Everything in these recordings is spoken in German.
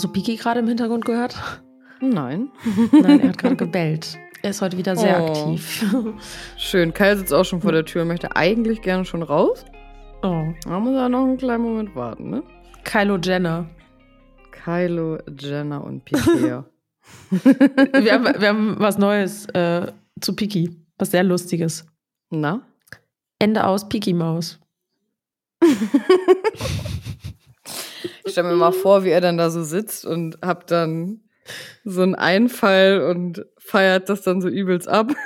Hast du Piki gerade im Hintergrund gehört? Nein. Nein, er hat gerade gebellt. Er ist heute wieder sehr Oh. aktiv. Schön. Kai sitzt auch schon vor der Tür, möchte eigentlich gerne schon raus. Oh. Da muss er noch einen kleinen Moment warten, ne? Kylo Jenner. Kylo, Jenner und Piquet. Wir haben, wir haben was Neues äh, zu Piki. Was sehr Lustiges. Na? Ende aus Piki Maus. Ich stelle mir mal vor, wie er dann da so sitzt und hab dann so einen Einfall und feiert das dann so übelst ab.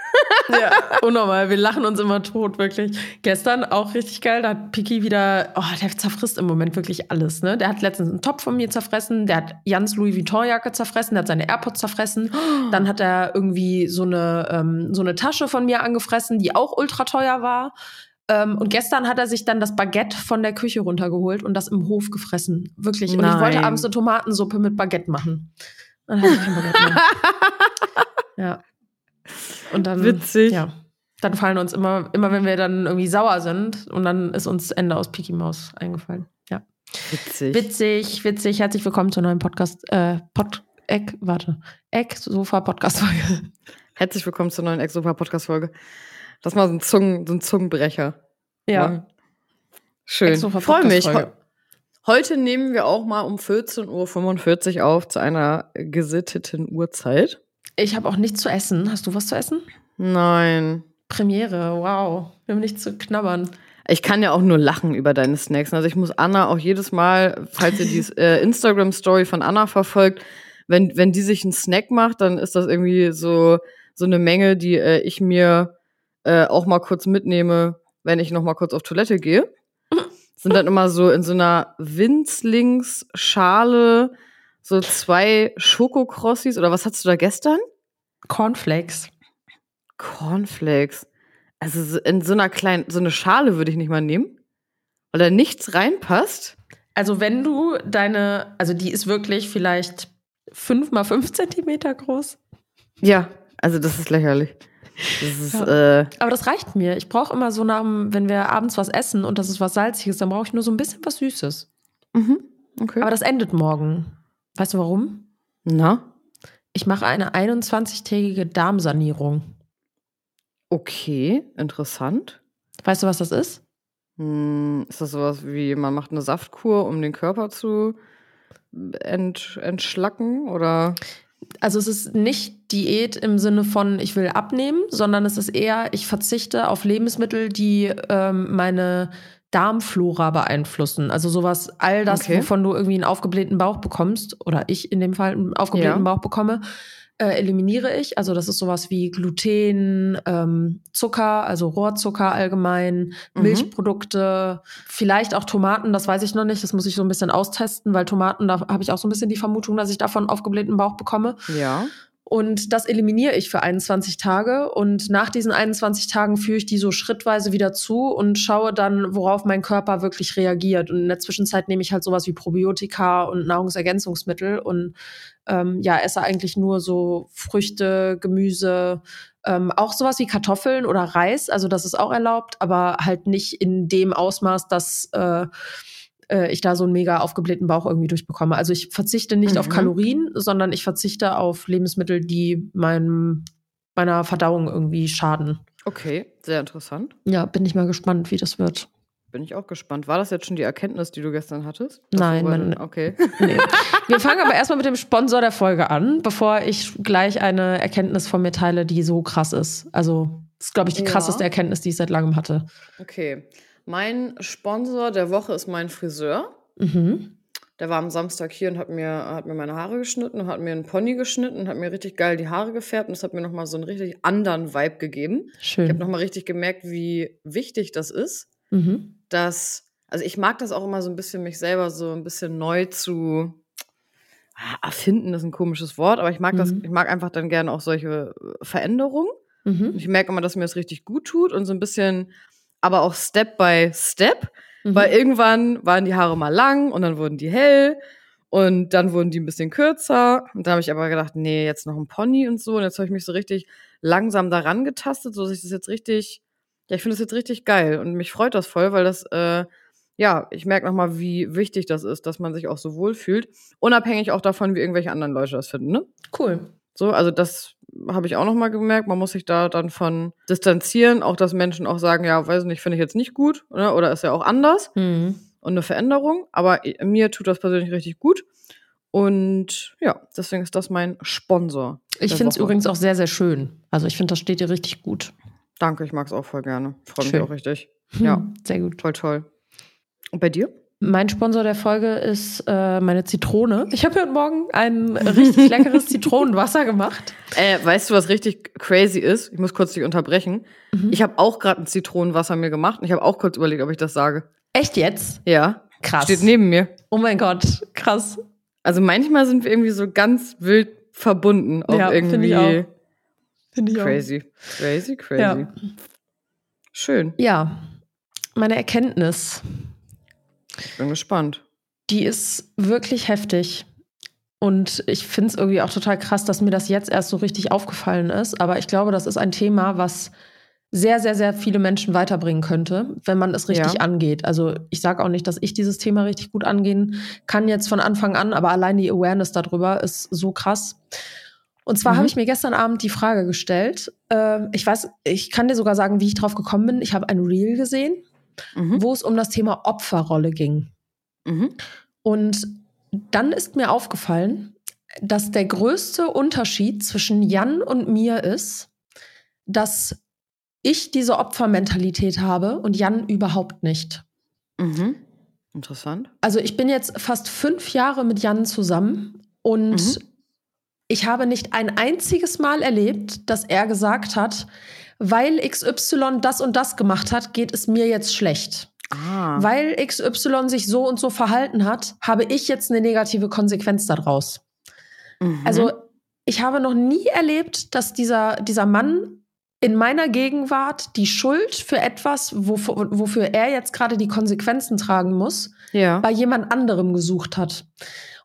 Ja, unnormal. Wir lachen uns immer tot, wirklich. Gestern auch richtig geil. Da hat Piki wieder, oh, der zerfrisst im Moment wirklich alles. Ne? Der hat letztens einen Top von mir zerfressen. Der hat Jans Louis Vuitton-Jacke zerfressen. Der hat seine AirPods zerfressen. Dann hat er irgendwie so eine, ähm, so eine Tasche von mir angefressen, die auch ultra teuer war. Ähm, und gestern hat er sich dann das Baguette von der Küche runtergeholt und das im Hof gefressen. Wirklich. Und ich Nein. wollte abends eine Tomatensuppe mit Baguette machen. Dann hatte ich kein Baguette mehr. Ja. Und dann. Witzig. Ja. Dann fallen uns immer, immer wenn wir dann irgendwie sauer sind und dann ist uns Ende aus Piki Maus eingefallen. Ja. Witzig. Witzig, witzig. Herzlich willkommen zur neuen Podcast, äh, Pod, Eck, warte. Eck, Sofa, Podcast-Folge. Herzlich willkommen zur neuen Exopa-Podcast-Folge. Das ist mal so ein, Zungen, so ein Zungenbrecher. Ja. Schön. Exofa Freue mich. Heute nehmen wir auch mal um 14.45 Uhr auf zu einer gesitteten Uhrzeit. Ich habe auch nichts zu essen. Hast du was zu essen? Nein. Premiere, wow. Wir haben nichts zu knabbern. Ich kann ja auch nur lachen über deine Snacks. Also ich muss Anna auch jedes Mal, falls ihr die äh, Instagram-Story von Anna verfolgt, wenn, wenn die sich einen Snack macht, dann ist das irgendwie so, so eine Menge, die äh, ich mir äh, auch mal kurz mitnehme, wenn ich noch mal kurz auf Toilette gehe. Sind dann immer so in so einer Winzlingsschale so zwei Schokokrossis oder was hattest du da gestern? Cornflakes. Cornflakes. Also so in so einer kleinen, so eine Schale würde ich nicht mal nehmen, weil da nichts reinpasst. Also wenn du deine, also die ist wirklich vielleicht fünf mal fünf Zentimeter groß. Ja, also das ist lächerlich. Das ist, äh, Aber das reicht mir. Ich brauche immer so nach, wenn wir abends was essen und das ist was Salziges, dann brauche ich nur so ein bisschen was Süßes. mhm, okay. Aber das endet morgen. Weißt du warum? Na, Ich mache eine 21-tägige Darmsanierung. okay, interessant. Weißt du, was das ist? Hm, ist das sowas wie, man macht eine Saftkur, um den Körper zu ent, entschlacken? Oder? Also es ist nicht Diät im Sinne von, ich will abnehmen, sondern es ist eher, ich verzichte auf Lebensmittel, die ähm, meine Darmflora beeinflussen. Also sowas, all das, Okay. wovon du irgendwie einen aufgeblähten Bauch bekommst, oder ich in dem Fall einen aufgeblähten Ja. Bauch bekomme, äh, eliminiere ich. Also das ist sowas wie Gluten, ähm, Zucker, also Rohrzucker allgemein, Mhm. Milchprodukte, vielleicht auch Tomaten, das weiß ich noch nicht. Das muss ich so ein bisschen austesten, weil Tomaten, da habe ich auch so ein bisschen die Vermutung, dass ich davon aufgeblähten Bauch bekomme. Ja. Und das eliminiere ich für 21 Tage. Und nach diesen 21 Tagen führe ich die so schrittweise wieder zu und schaue dann, worauf mein Körper wirklich reagiert. Und in der Zwischenzeit nehme ich halt sowas wie Probiotika und Nahrungsergänzungsmittel und ähm, ja, esse eigentlich nur so Früchte, Gemüse, ähm, auch sowas wie Kartoffeln oder Reis. Also das ist auch erlaubt, aber halt nicht in dem Ausmaß, dass äh, äh, ich da so einen mega aufgeblähten Bauch irgendwie durchbekomme. Also ich verzichte nicht auf Mhm. Kalorien, sondern ich verzichte auf Lebensmittel, die meinem, meiner Verdauung irgendwie schaden. Okay, sehr interessant. Ja, bin ich mal gespannt, wie das wird. Bin ich auch gespannt. War das jetzt schon die Erkenntnis, die du gestern hattest? Nein, mein- Okay. Nee. Wir fangen aber erstmal mit dem Sponsor der Folge an, bevor ich gleich eine Erkenntnis von mir teile, die so krass ist. Also, das ist, glaube ich, die Ja. krasseste Erkenntnis, die ich seit langem hatte. Okay. Mein Sponsor der Woche ist mein Friseur. Mhm. Der war am Samstag hier und hat mir, hat mir meine Haare geschnitten und hat mir einen Pony geschnitten und hat mir richtig geil die Haare gefärbt und das hat mir nochmal so einen richtig anderen Vibe gegeben. Ich habe Schön. nochmal richtig gemerkt, wie wichtig das ist, Mhm. dass, also ich mag das auch immer so ein bisschen, mich selber so ein bisschen neu zu ah, erfinden, ist ein komisches Wort, aber ich mag das, Mhm. ich mag einfach dann gerne auch solche äh, Veränderungen. Mhm. ich merke immer, dass mir das richtig gut tut und so ein bisschen, aber auch Step by Step. Mhm. Weil irgendwann waren die Haare mal lang und dann wurden die hell und dann wurden die ein bisschen kürzer. Und da habe ich aber gedacht, nee, jetzt noch ein Pony und so. Und jetzt habe ich mich so richtig langsam daran getastet, so dass ich das jetzt richtig, ja, ich finde das jetzt richtig geil. Und mich freut das voll, weil das äh, ja, ich merke nochmal, wie wichtig das ist, dass man sich auch so wohlfühlt. Unabhängig auch davon, wie irgendwelche anderen Leute das finden, ne? Cool. So, also das habe ich auch nochmal gemerkt. Man muss sich da dann von distanzieren. Auch, dass Menschen auch sagen, ja, weiß nicht, finde ich jetzt nicht gut. Oder, ne? oder ist ja auch anders. Mhm. Und eine Veränderung. Aber mir tut das persönlich richtig gut. Und ja, deswegen ist das mein Sponsor. Ich finde es übrigens auch sehr, sehr schön. Also ich finde, das steht dir richtig gut. Danke, ich mag es auch voll gerne. Freue mich auch richtig. Ja, hm, sehr gut. Toll, toll. Und bei dir? Mein Sponsor der Folge ist äh, meine Zitrone. Ich habe heute Morgen ein richtig leckeres Zitronenwasser gemacht. Äh, weißt du, was richtig crazy ist? Ich muss kurz dich unterbrechen. Mhm. Ich habe auch gerade ein Zitronenwasser mir gemacht und ich habe auch kurz überlegt, ob ich das sage. Echt jetzt? Ja. Krass. Steht neben mir. Oh mein Gott, krass. Also manchmal sind wir irgendwie so ganz wild verbunden. Auch ja, irgendwie. Finde ich auch. Find ich crazy. Auch. Crazy, crazy. Ja. Schön. Ja. Meine Erkenntnis bin gespannt. Die ist wirklich heftig. Und ich finde es irgendwie auch total krass, dass mir das jetzt erst so richtig aufgefallen ist. Aber ich glaube, das ist ein Thema, was sehr, sehr, sehr viele Menschen weiterbringen könnte, wenn man es richtig ja. angeht. Also ich sage auch nicht, dass ich dieses Thema richtig gut angehen kann jetzt von Anfang an, aber allein die Awareness darüber ist so krass. Und zwar mhm. habe ich mir gestern Abend die Frage gestellt. Äh, ich weiß, ich kann dir sogar sagen, wie ich drauf gekommen bin. Ich habe ein Reel gesehen mhm. wo es um das Thema Opferrolle ging. Mhm. Und dann ist mir aufgefallen, dass der größte Unterschied zwischen Jan und mir ist, dass ich diese Opfermentalität habe und Jan überhaupt nicht. Mhm. Interessant. Also ich bin jetzt fast fünf Jahre mit Jan zusammen und mhm. ich habe nicht ein einziges Mal erlebt, dass er gesagt hat, weil XY das und das gemacht hat, geht es mir jetzt schlecht. Ah. Weil XY sich so und so verhalten hat, habe ich jetzt eine negative Konsequenz daraus. Mhm. Also ich habe noch nie erlebt, dass dieser, dieser Mann in meiner Gegenwart die Schuld für etwas, wofür, wofür er jetzt gerade die Konsequenzen tragen muss, ja. bei jemand anderem gesucht hat.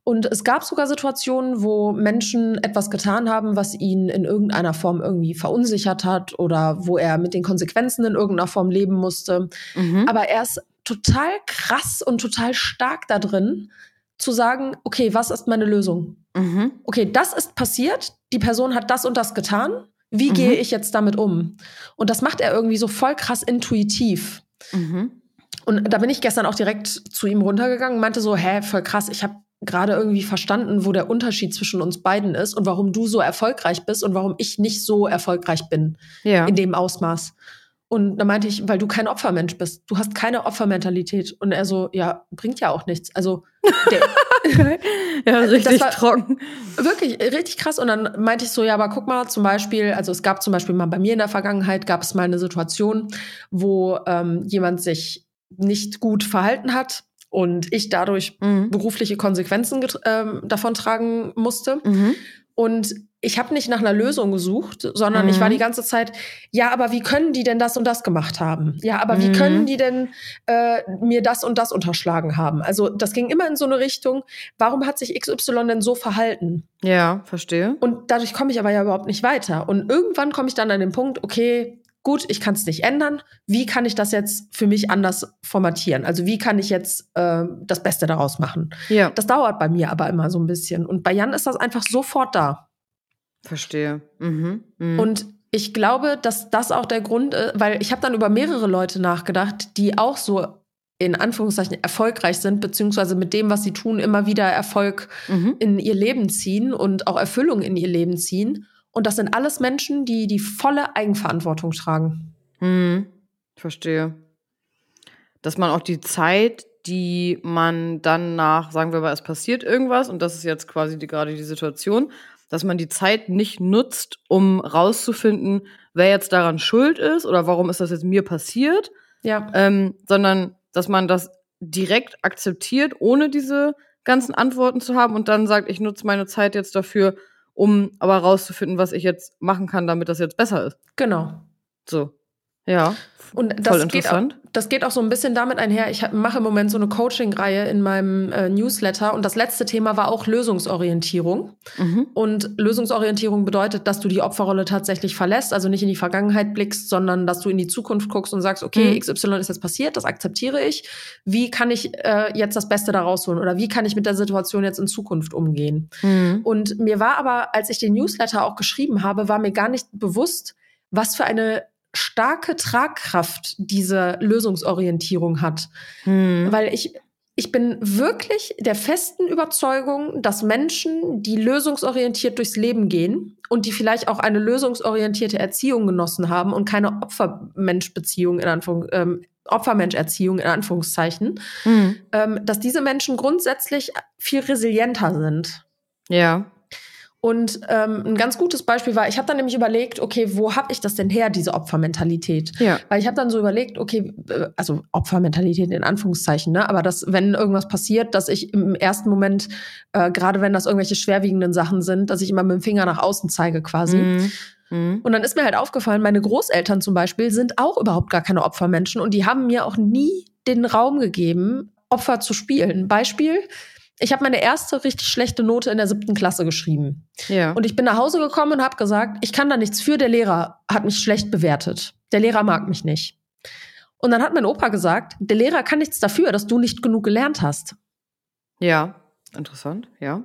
Und es gab sogar Situationen, wo Menschen etwas getan haben, was ihn in irgendeiner Form irgendwie verunsichert hat oder wo er mit den Konsequenzen in irgendeiner Form leben musste. Mhm. Aber er ist total krass und total stark da drin, zu sagen, okay, was ist meine Lösung? Mhm. Okay, das ist passiert, die Person hat das und das getan. Wie mhm. gehe ich jetzt damit um? Und das macht er irgendwie so voll krass intuitiv. Mhm. Und da bin ich gestern auch direkt zu ihm runtergegangen und meinte so, hä, voll krass, ich habe gerade irgendwie verstanden, wo der Unterschied zwischen uns beiden ist und warum du so erfolgreich bist und warum ich nicht so erfolgreich bin ja. in dem Ausmaß. Und da meinte ich, weil du kein Opfermensch bist. Du hast keine Opfermentalität. Und er so, ja, bringt ja auch nichts. Also, der, ja, richtig trocken. Wirklich, richtig krass. Und dann meinte ich so, ja, aber guck mal, zum Beispiel, also es gab zum Beispiel mal bei mir in der Vergangenheit, gab es mal eine Situation, wo ähm, jemand sich nicht gut verhalten hat und ich dadurch mhm. berufliche Konsequenzen ähm, davon tragen musste. Mhm. Und ich habe nicht nach einer Lösung gesucht, sondern mhm. ich war mhm. die ganze Zeit, ja, aber wie können die denn das und das gemacht haben? Ja, aber wie können mhm. die denn äh, mir das und das unterschlagen haben? Also das ging immer in so eine Richtung, warum hat sich XY denn so verhalten? Ja, verstehe. Und dadurch komme ich aber ja überhaupt nicht weiter. Und irgendwann komme ich dann an den Punkt, okay, gut, ich kann es nicht ändern. Wie kann ich das jetzt für mich anders formatieren? Also wie kann ich jetzt äh, das Beste daraus machen? Ja. Das dauert bei mir aber immer so ein bisschen. Und bei Jan ist das einfach sofort da. Verstehe. Mhm. Mhm. Und ich glaube, dass das auch der Grund ist, weil ich habe dann über mehrere Leute nachgedacht, die auch so in Anführungszeichen erfolgreich sind, beziehungsweise mit dem, was sie tun, immer wieder Erfolg mhm. in ihr Leben ziehen und auch Erfüllung in ihr Leben ziehen. Und das sind alles Menschen, die die volle Eigenverantwortung tragen. Hm, verstehe. Dass man auch die Zeit, die man dann nach, sagen wir mal, es passiert irgendwas und das ist jetzt quasi die, gerade die Situation, dass man die Zeit nicht nutzt, um rauszufinden, wer jetzt daran schuld ist oder warum ist das jetzt mir passiert, ja. ähm, sondern dass man das direkt akzeptiert, ohne diese ganzen Antworten zu haben und dann sagt, ich nutze meine Zeit jetzt dafür, um aber rauszufinden, was ich jetzt machen kann, damit das jetzt besser ist. Genau. So. Ja. Und das geht, auch, das geht auch so ein bisschen damit einher. Ich mache im Moment so eine Coaching-Reihe in meinem äh, Newsletter und das letzte Thema war auch Lösungsorientierung. Mhm. Und Lösungsorientierung bedeutet, dass du die Opferrolle tatsächlich verlässt, also nicht in die Vergangenheit blickst, sondern dass du in die Zukunft guckst und sagst, okay, mhm. XY ist jetzt passiert, das akzeptiere ich. Wie kann ich äh, jetzt das Beste daraus holen oder wie kann ich mit der Situation jetzt in Zukunft umgehen? Mhm. Und mir war aber, als ich den Newsletter auch geschrieben habe, war mir gar nicht bewusst, was für eine starke Tragkraft diese Lösungsorientierung hat. Hm. Weil ich, ich bin wirklich der festen Überzeugung, dass Menschen, die lösungsorientiert durchs Leben gehen und die vielleicht auch eine lösungsorientierte Erziehung genossen haben und keine Opfermensch-Beziehung in Anführung, ähm, Opfermensch-Erziehung in Anführungszeichen, hm. ähm, dass diese Menschen grundsätzlich viel resilienter sind. Ja. Und ähm, ein ganz gutes Beispiel war, ich habe dann nämlich überlegt, okay, wo habe ich das denn her, diese Opfermentalität? Ja. Weil ich habe dann so überlegt, okay, äh, also Opfermentalität in Anführungszeichen, ne? aber dass, wenn irgendwas passiert, dass ich im ersten Moment, äh, gerade wenn das irgendwelche schwerwiegenden Sachen sind, dass ich immer mit dem Finger nach außen zeige quasi. Mhm. Mhm. Und dann ist mir halt aufgefallen, meine Großeltern zum Beispiel sind auch überhaupt gar keine Opfermenschen und die haben mir auch nie den Raum gegeben, Opfer zu spielen. Beispiel, ich habe meine erste richtig schlechte Note in der siebten Klasse geschrieben. Ja. Und ich bin nach Hause gekommen und habe gesagt, ich kann da nichts für, der Lehrer hat mich schlecht bewertet. Der Lehrer mag mich nicht. Und dann hat mein Opa gesagt, der Lehrer kann nichts dafür, dass du nicht genug gelernt hast. Ja, interessant, ja.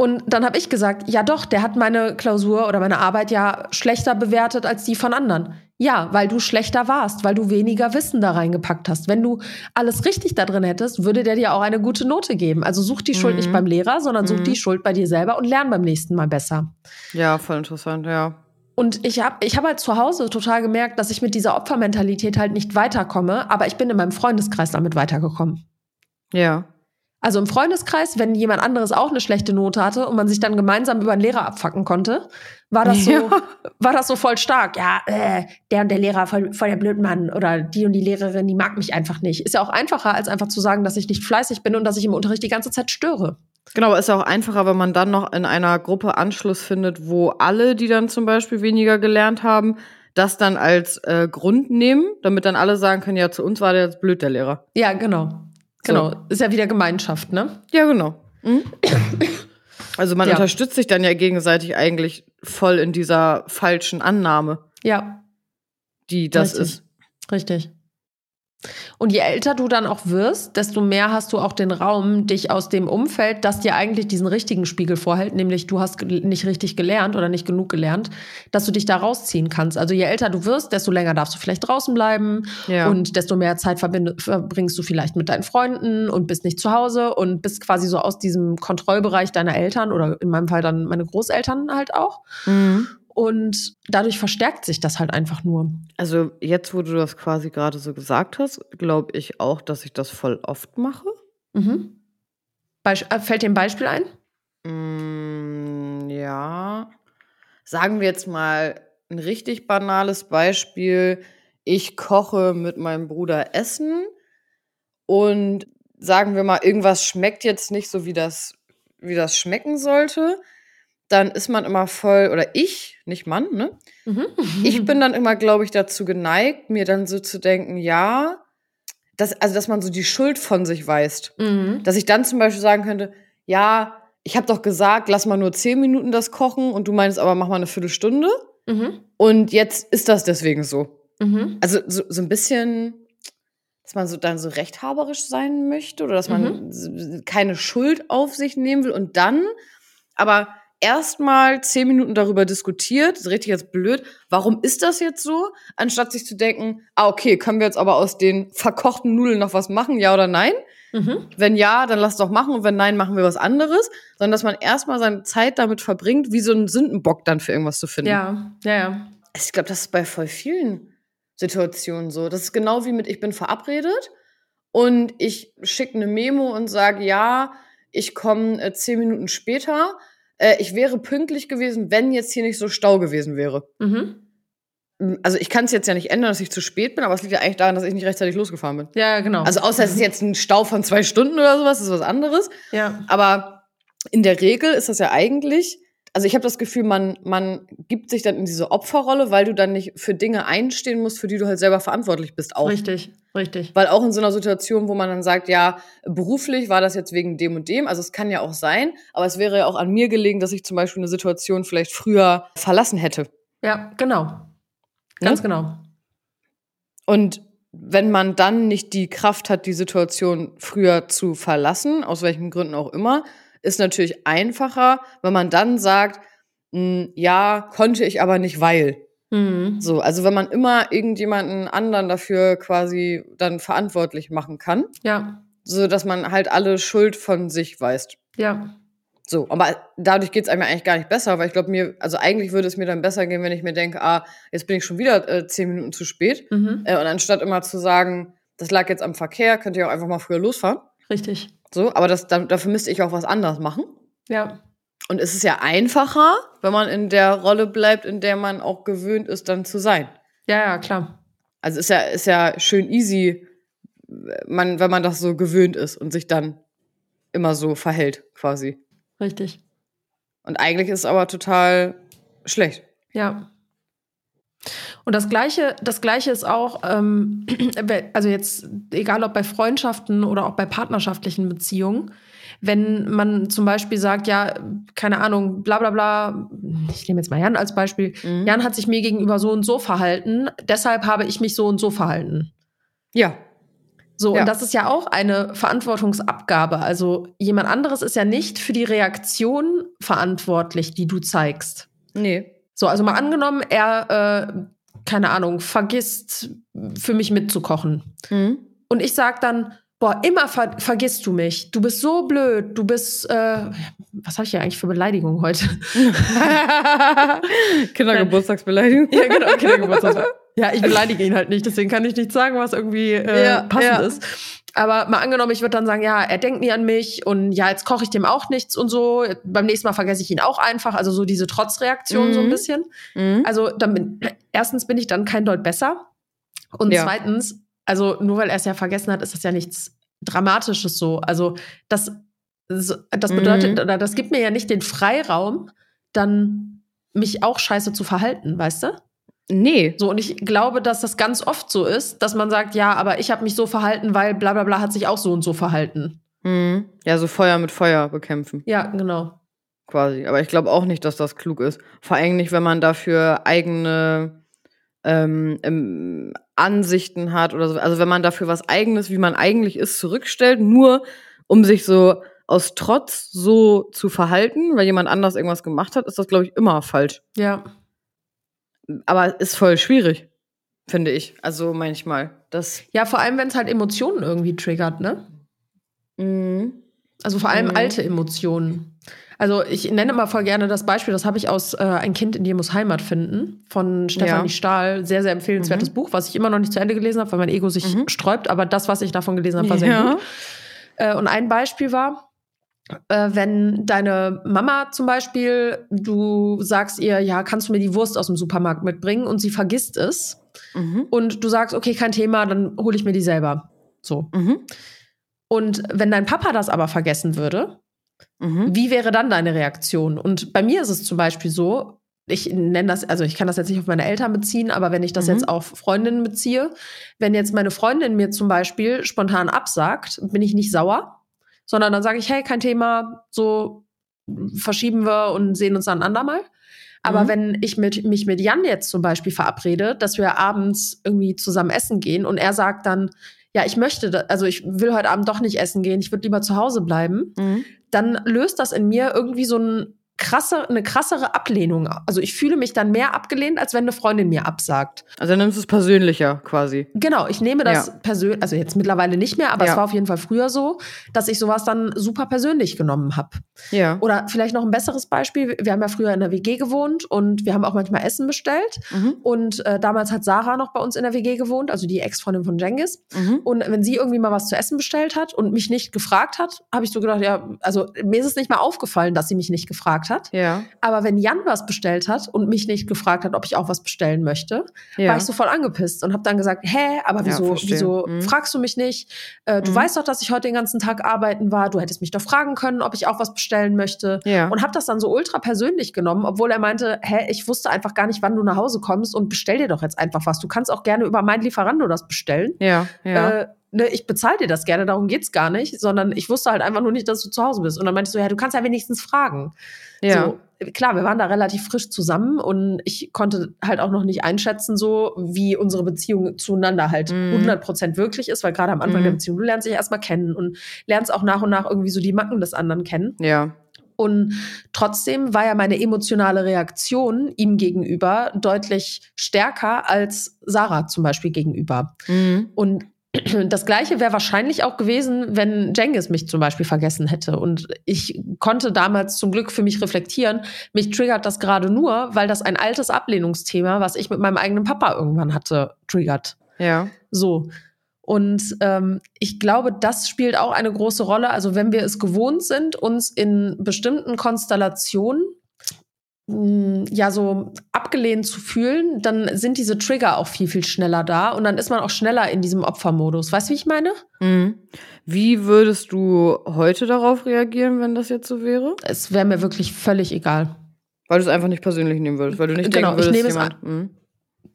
Und dann habe ich gesagt, ja doch, der hat meine Klausur oder meine Arbeit ja schlechter bewertet als die von anderen. Ja, weil du schlechter warst, weil du weniger Wissen da reingepackt hast. Wenn du alles richtig da drin hättest, würde der dir auch eine gute Note geben. Also such die mhm. Schuld nicht mhm. beim Lehrer, sondern such mhm. die Schuld bei dir selber und lern beim nächsten Mal besser. Ja, voll interessant, ja. Und ich habe ich hab halt zu Hause total gemerkt, dass ich mit dieser Opfermentalität halt nicht weiterkomme, aber ich bin in meinem Freundeskreis damit weitergekommen. Ja. Also im Freundeskreis, wenn jemand anderes auch eine schlechte Note hatte und man sich dann gemeinsam über einen Lehrer abfacken konnte, war das so, ja. war das so voll stark. Ja, äh, der und der Lehrer, voll, voll der Blödmann oder die und die Lehrerin, die mag mich einfach nicht. Ist ja auch einfacher, als einfach zu sagen, dass ich nicht fleißig bin und dass ich im Unterricht die ganze Zeit störe. Genau, ist ja auch einfacher, wenn man dann noch in einer Gruppe Anschluss findet, wo alle, die dann zum Beispiel weniger gelernt haben, das dann als äh, Grund nehmen, damit dann alle sagen können, ja, zu uns war der jetzt blöd, der Lehrer. Ja, genau. Genau, so. ist ja wieder Gemeinschaft, ne? Ja, genau. Mhm. Also man ja. unterstützt sich dann ja gegenseitig eigentlich voll in dieser falschen Annahme. Ja. Die das Richtig. ist. Richtig. Und je älter du dann auch wirst, desto mehr hast du auch den Raum, dich aus dem Umfeld, das dir eigentlich diesen richtigen Spiegel vorhält, nämlich du hast nicht richtig gelernt oder nicht genug gelernt, dass du dich da rausziehen kannst. Also je älter du wirst, desto länger darfst du vielleicht draußen bleiben ja. und desto mehr Zeit verbringst du vielleicht mit deinen Freunden und bist nicht zu Hause und bist quasi so aus diesem Kontrollbereich deiner Eltern oder in meinem Fall dann meine Großeltern halt auch. Mhm. Und dadurch verstärkt sich das halt einfach nur. Also jetzt, wo du das quasi gerade so gesagt hast, glaube ich auch, dass ich das voll oft mache. Mhm. Beisp äh, fällt dir ein Beispiel ein? Mm, ja. Sagen wir jetzt mal ein richtig banales Beispiel. Ich koche mit meinem Bruder Essen und sagen wir mal, irgendwas schmeckt jetzt nicht so, wie das, wie das schmecken sollte dann ist man immer voll, oder ich, nicht Mann, ne? Mhm. Ich bin dann immer, glaube ich, dazu geneigt, mir dann so zu denken, ja, dass, also dass man so die Schuld von sich weist. Mhm. Dass ich dann zum Beispiel sagen könnte, ja, ich habe doch gesagt, lass mal nur zehn Minuten das kochen und du meinst aber, mach mal eine Viertelstunde. Mhm. Und jetzt ist das deswegen so. Mhm. Also so, so ein bisschen, dass man so dann so rechthaberisch sein möchte oder dass man mhm. keine Schuld auf sich nehmen will und dann, aber erstmal zehn Minuten darüber diskutiert, das ist richtig jetzt blöd, warum ist das jetzt so, anstatt sich zu denken, ah, okay, können wir jetzt aber aus den verkochten Nudeln noch was machen, ja oder nein? Mhm. Wenn ja, dann lass doch machen und wenn nein, machen wir was anderes, sondern dass man erstmal seine Zeit damit verbringt, wie so einen Sündenbock dann für irgendwas zu finden. Ja, ja, ja. Ich glaube, das ist bei voll vielen Situationen so. Das ist genau wie mit ich bin verabredet und ich schicke eine Memo und sage, ja, ich komme äh, zehn Minuten später äh, ich wäre pünktlich gewesen, wenn jetzt hier nicht so Stau gewesen wäre. Mhm. Also ich kann es jetzt ja nicht ändern, dass ich zu spät bin, aber es liegt ja eigentlich daran, dass ich nicht rechtzeitig losgefahren bin. Ja, genau. Also außer es ist jetzt ein Stau von zwei Stunden oder sowas, ist was anderes. Ja. Aber in der Regel ist das ja eigentlich, also ich habe das Gefühl, man, man gibt sich dann in diese Opferrolle, weil du dann nicht für Dinge einstehen musst, für die du halt selber verantwortlich bist. Auch. Richtig, richtig. Weil auch in so einer Situation, wo man dann sagt, ja, beruflich war das jetzt wegen dem und dem, also es kann ja auch sein, aber es wäre ja auch an mir gelegen, dass ich zum Beispiel eine Situation vielleicht früher verlassen hätte. Ja, genau. Ganz ne? genau. Und wenn man dann nicht die Kraft hat, die Situation früher zu verlassen, aus welchen Gründen auch immer, ist natürlich einfacher, wenn man dann sagt, hm, ja, konnte ich aber nicht, weil. Mhm. So, also wenn man immer irgendjemanden anderen dafür quasi dann verantwortlich machen kann. Ja. So dass man halt alle Schuld von sich weist. Ja. So, aber dadurch geht es einem eigentlich gar nicht besser, weil ich glaube, mir, also eigentlich würde es mir dann besser gehen, wenn ich mir denke, ah, jetzt bin ich schon wieder äh, zehn Minuten zu spät. Mhm. Äh, und anstatt immer zu sagen, das lag jetzt am Verkehr, könnt ihr auch einfach mal früher losfahren. Richtig. So, aber das, da, dafür müsste ich auch was anderes machen. Ja. Und es ist ja einfacher, wenn man in der Rolle bleibt, in der man auch gewöhnt ist, dann zu sein. Ja, ja, klar. Also ist ja, ist ja schön easy, man, wenn man das so gewöhnt ist und sich dann immer so verhält, quasi. Richtig. Und eigentlich ist es aber total schlecht. Ja. Und das Gleiche, das Gleiche ist auch, ähm, also jetzt, egal ob bei Freundschaften oder auch bei partnerschaftlichen Beziehungen, wenn man zum Beispiel sagt, ja, keine Ahnung, bla bla bla, ich nehme jetzt mal Jan als Beispiel, mhm. Jan hat sich mir gegenüber so und so verhalten, deshalb habe ich mich so und so verhalten. Ja. So, ja. und das ist ja auch eine Verantwortungsabgabe. Also jemand anderes ist ja nicht für die Reaktion verantwortlich, die du zeigst. Nee. So, also mal angenommen, er, äh, keine Ahnung, vergisst für mich mitzukochen. Mhm. Und ich sag dann, boah, immer ver vergisst du mich. Du bist so blöd. Du bist, äh, was habe ich ja eigentlich für Beleidigung heute? Kindergeburtstagsbeleidigung. ja, genau, Kindergeburtstagsbeleidigung. Ja, ich beleidige ihn halt nicht, deswegen kann ich nicht sagen, was irgendwie äh, ja, passend ja. ist. Aber mal angenommen, ich würde dann sagen, ja, er denkt nie an mich und ja, jetzt koche ich dem auch nichts und so. Beim nächsten Mal vergesse ich ihn auch einfach. Also so diese Trotzreaktion mhm. so ein mhm. bisschen. Mhm. Also dann bin, erstens bin ich dann kein Deut besser. Und ja. zweitens, also nur weil er es ja vergessen hat, ist das ja nichts Dramatisches so. Also das, das bedeutet, mhm. oder das gibt mir ja nicht den Freiraum, dann mich auch scheiße zu verhalten, weißt du? Nee. So, und ich glaube, dass das ganz oft so ist, dass man sagt, ja, aber ich habe mich so verhalten, weil bla bla bla hat sich auch so und so verhalten. Mhm. Ja, so Feuer mit Feuer bekämpfen. Ja, genau. Quasi. Aber ich glaube auch nicht, dass das klug ist. Vor allem nicht, wenn man dafür eigene ähm, Ansichten hat oder so. Also wenn man dafür was eigenes, wie man eigentlich ist, zurückstellt, nur um sich so aus Trotz so zu verhalten, weil jemand anders irgendwas gemacht hat, ist das, glaube ich, immer falsch. Ja. Aber ist voll schwierig, finde ich. Also manchmal. Das ja, vor allem, wenn es halt Emotionen irgendwie triggert, ne? Mhm. Also vor allem mhm. alte Emotionen. Also ich nenne mal voll gerne das Beispiel, das habe ich aus äh, Ein Kind in dir muss Heimat finden von Stefanie ja. Stahl. Sehr, sehr empfehlenswertes mhm. Buch, was ich immer noch nicht zu Ende gelesen habe, weil mein Ego sich mhm. sträubt. Aber das, was ich davon gelesen habe, war sehr ja. gut. Äh, und ein Beispiel war, äh, wenn deine Mama zum Beispiel, du sagst ihr, ja, kannst du mir die Wurst aus dem Supermarkt mitbringen und sie vergisst es. Mhm. Und du sagst, okay, kein Thema, dann hole ich mir die selber. So. Mhm. Und wenn dein Papa das aber vergessen würde, Mhm. Wie wäre dann deine Reaktion? Und bei mir ist es zum Beispiel so, ich nenne das, also ich kann das jetzt nicht auf meine Eltern beziehen, aber wenn ich das mhm. jetzt auf Freundinnen beziehe, wenn jetzt meine Freundin mir zum Beispiel spontan absagt, bin ich nicht sauer, sondern dann sage ich, hey, kein Thema, so verschieben wir und sehen uns dann ein andermal. Aber mhm. wenn ich mit, mich mit Jan jetzt zum Beispiel verabrede, dass wir abends irgendwie zusammen essen gehen und er sagt dann, ja, ich möchte, also ich will heute Abend doch nicht essen gehen, ich würde lieber zu Hause bleiben, mhm. dann löst das in mir irgendwie so ein krasse, eine krassere Ablehnung. Also ich fühle mich dann mehr abgelehnt, als wenn eine Freundin mir absagt. Also dann nimmst du es persönlicher quasi. Genau, ich nehme das ja. persönlich, also jetzt mittlerweile nicht mehr, aber ja. es war auf jeden Fall früher so, dass ich sowas dann super persönlich genommen habe. Ja. Oder vielleicht noch ein besseres Beispiel, wir haben ja früher in der WG gewohnt und wir haben auch manchmal Essen bestellt. Mhm. Und äh, damals hat Sarah noch bei uns in der WG gewohnt, also die Ex-Freundin von Jengis. Mhm. Und wenn sie irgendwie mal was zu essen bestellt hat und mich nicht gefragt hat, habe ich so gedacht, ja, also mir ist es nicht mal aufgefallen, dass sie mich nicht gefragt gefragt hat. Ja. Aber wenn Jan was bestellt hat und mich nicht gefragt hat, ob ich auch was bestellen möchte, Ja. war ich so voll angepisst und habe dann gesagt, hä, aber Ja, wieso, verstehe. wieso Mhm. fragst du mich nicht? Äh, du Mhm. weißt doch, dass ich heute den ganzen Tag arbeiten war. Du hättest mich doch fragen können, ob ich auch was bestellen möchte. Ja. Und habe das dann so ultra persönlich genommen, obwohl er meinte, hä, ich wusste einfach gar nicht, wann du nach Hause kommst und bestell dir doch jetzt einfach was. Du kannst auch gerne über mein Lieferando das bestellen. ja, ja. Äh, ne, ich bezahle dir das gerne, darum geht's gar nicht, sondern ich wusste halt einfach nur nicht, dass du zu Hause bist. Und dann meinte ich so, ja, du kannst ja wenigstens fragen. Ja. So, klar, wir waren da relativ frisch zusammen und ich konnte halt auch noch nicht einschätzen, so wie unsere Beziehung zueinander halt Mhm. 100% wirklich ist, weil gerade am Anfang Mhm. der Beziehung, du lernst dich erstmal kennen und lernst auch nach und nach irgendwie so die Macken des anderen kennen. ja. Und trotzdem war ja meine emotionale Reaktion ihm gegenüber deutlich stärker als Sarah zum Beispiel gegenüber. Mhm. Und das Gleiche wäre wahrscheinlich auch gewesen, wenn Jengis mich zum Beispiel vergessen hätte. Und ich konnte damals zum Glück für mich reflektieren. Mich triggert das gerade nur, weil das ein altes Ablehnungsthema, was ich mit meinem eigenen Papa irgendwann hatte, triggert. Ja. So. Und ähm, ich glaube, das spielt auch eine große Rolle. Also wenn wir es gewohnt sind, uns in bestimmten Konstellationen mh, ja so abgelehnt zu fühlen, dann sind diese Trigger auch viel, viel schneller da und dann ist man auch schneller in diesem Opfermodus. Weißt du, wie ich meine? Mhm. Wie würdest du heute darauf reagieren, wenn das jetzt so wäre? Es wäre mir wirklich völlig egal. Weil du es einfach nicht persönlich nehmen würdest, weil du nicht Genau, denken ich würdest, nehme es jemand.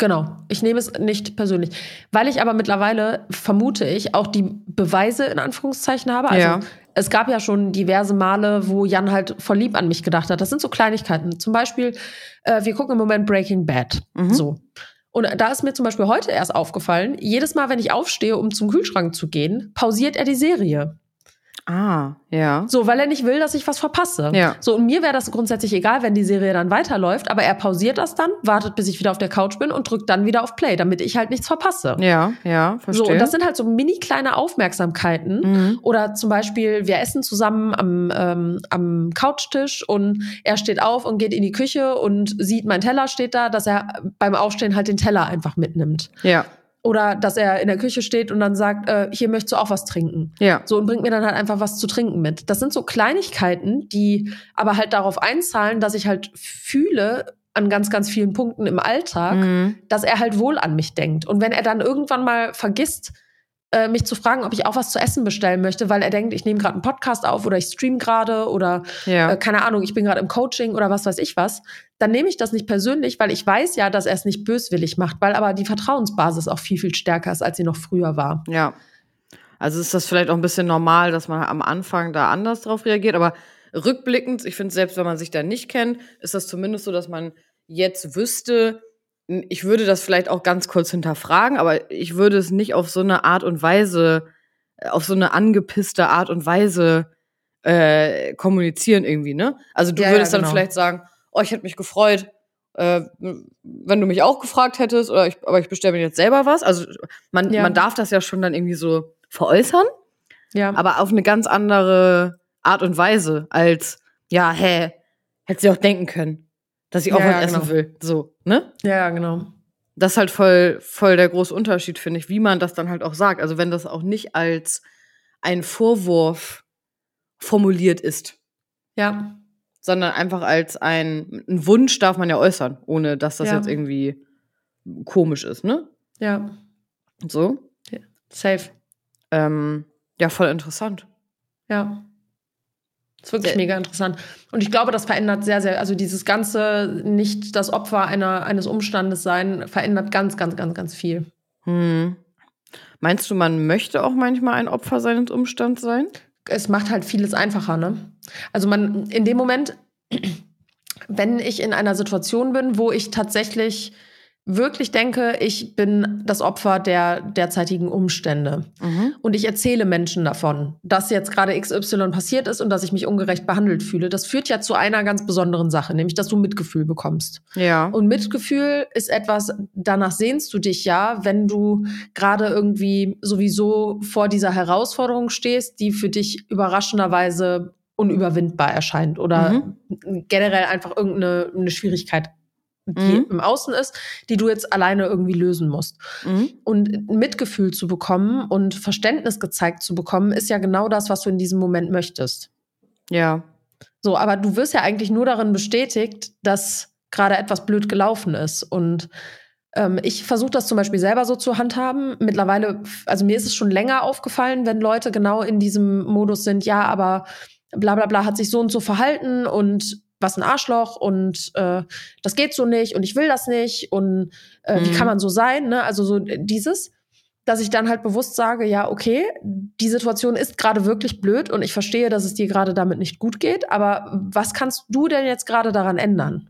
Genau, ich nehme es nicht persönlich. Weil ich aber mittlerweile, vermute ich, auch die Beweise in Anführungszeichen habe. Also Ja. es gab ja schon diverse Male, wo Jan halt voll lieb an mich gedacht hat. Das sind so Kleinigkeiten. Zum Beispiel, äh, wir gucken im Moment Breaking Bad. Mhm. So. Und da ist mir zum Beispiel heute erst aufgefallen, jedes Mal, wenn ich aufstehe, um zum Kühlschrank zu gehen, pausiert er die Serie. Ah, ja. So, weil er nicht will, dass ich was verpasse. Ja. So, und mir wäre das grundsätzlich egal, wenn die Serie dann weiterläuft, aber er pausiert das dann, wartet, bis ich wieder auf der Couch bin und drückt dann wieder auf Play, damit ich halt nichts verpasse. Ja, ja, verstehe. So, und das sind halt so mini kleine Aufmerksamkeiten. mhm. Oder zum Beispiel, wir essen zusammen am, ähm, am Couchtisch und er steht auf und geht in die Küche und sieht, mein Teller steht da, dass er beim Aufstehen halt den Teller einfach mitnimmt. Ja, Oder dass er in der Küche steht und dann sagt, äh, hier möchtest du auch was trinken. ja. So, und bringt mir dann halt einfach was zu trinken mit. Das sind so Kleinigkeiten, die aber halt darauf einzahlen, dass ich halt fühle an ganz, ganz vielen Punkten im Alltag, Mhm. dass er halt wohl an mich denkt. Und wenn er dann irgendwann mal vergisst, äh, mich zu fragen, ob ich auch was zu essen bestellen möchte, weil er denkt, ich nehme gerade einen Podcast auf oder ich stream gerade oder Ja. äh, keine Ahnung, ich bin gerade im Coaching oder was weiß ich was, dann nehme ich das nicht persönlich, weil ich weiß ja, dass er es nicht böswillig macht, weil aber die Vertrauensbasis auch viel, viel stärker ist, als sie noch früher war. Ja. Also ist das vielleicht auch ein bisschen normal, dass man am Anfang da anders drauf reagiert, aber rückblickend, ich finde, selbst wenn man sich da nicht kennt, ist das zumindest so, dass man jetzt wüsste, ich würde das vielleicht auch ganz kurz hinterfragen, aber ich würde es nicht auf so eine Art und Weise, äh, auf so eine angepisste Art und Weise äh, kommunizieren irgendwie, ne? Also du Ja, ja, würdest dann genau. vielleicht sagen, oh, ich hätte mich gefreut, äh, wenn du mich auch gefragt hättest, oder ich, aber ich bestelle mir jetzt selber was. Also man, Ja. man darf das ja schon dann irgendwie so veräußern, Ja, aber auf eine ganz andere Art und Weise als, ja, hä, hätte sie auch denken können, dass ich auch Ja, was ja, essen genau. will. So, ne? ja, genau. Das ist halt voll, voll der große Unterschied, finde ich, wie man das dann halt auch sagt. Also wenn das auch nicht als ein Vorwurf formuliert ist, Ja, sondern einfach als ein, ein Wunsch darf man ja äußern, ohne dass das Ja. jetzt irgendwie komisch ist, ne? ja, So. safe. Ähm, ja, voll interessant. Ja. Das ist wirklich Sehr- mega interessant. Und ich glaube, das verändert sehr, sehr, also dieses ganze nicht das Opfer einer, eines Umstandes sein, verändert ganz, ganz, ganz, ganz viel. Hm. Meinst du, man möchte auch manchmal ein Opfer seines Umstands sein? Es macht halt vieles einfacher, ne? Also man, in dem Moment, wenn ich in einer Situation bin, wo ich tatsächlich wirklich denke, ich bin das Opfer der derzeitigen Umstände. Mhm. und ich erzähle Menschen davon, dass jetzt gerade XY passiert ist und dass ich mich ungerecht behandelt fühle, das führt ja zu einer ganz besonderen Sache, nämlich dass du Mitgefühl bekommst. Ja. Und Mitgefühl ist etwas, danach sehnst du dich ja, wenn du gerade irgendwie sowieso vor dieser Herausforderung stehst, die für dich überraschenderweise unüberwindbar erscheint oder generell einfach irgendeine eine Schwierigkeit, die Mhm. im Außen ist, die du jetzt alleine irgendwie lösen musst. Mhm. Und Mitgefühl zu bekommen und Verständnis gezeigt zu bekommen, ist ja genau das, was du in diesem Moment möchtest. Ja. So, aber du wirst ja eigentlich nur darin bestätigt, dass gerade etwas blöd gelaufen ist. Und ähm, ich versuche das zum Beispiel selber so zu handhaben. Mittlerweile, also mir ist es schon länger aufgefallen, wenn Leute genau in diesem Modus sind, ja, aber bla bla bla hat sich so und so verhalten und was ein Arschloch und äh, das geht so nicht und ich will das nicht und äh, mhm. wie kann man so sein, ne? Also so dieses, dass ich dann halt bewusst sage, ja, okay, die Situation ist gerade wirklich blöd und ich verstehe, dass es dir gerade damit nicht gut geht, aber was kannst du denn jetzt gerade daran ändern?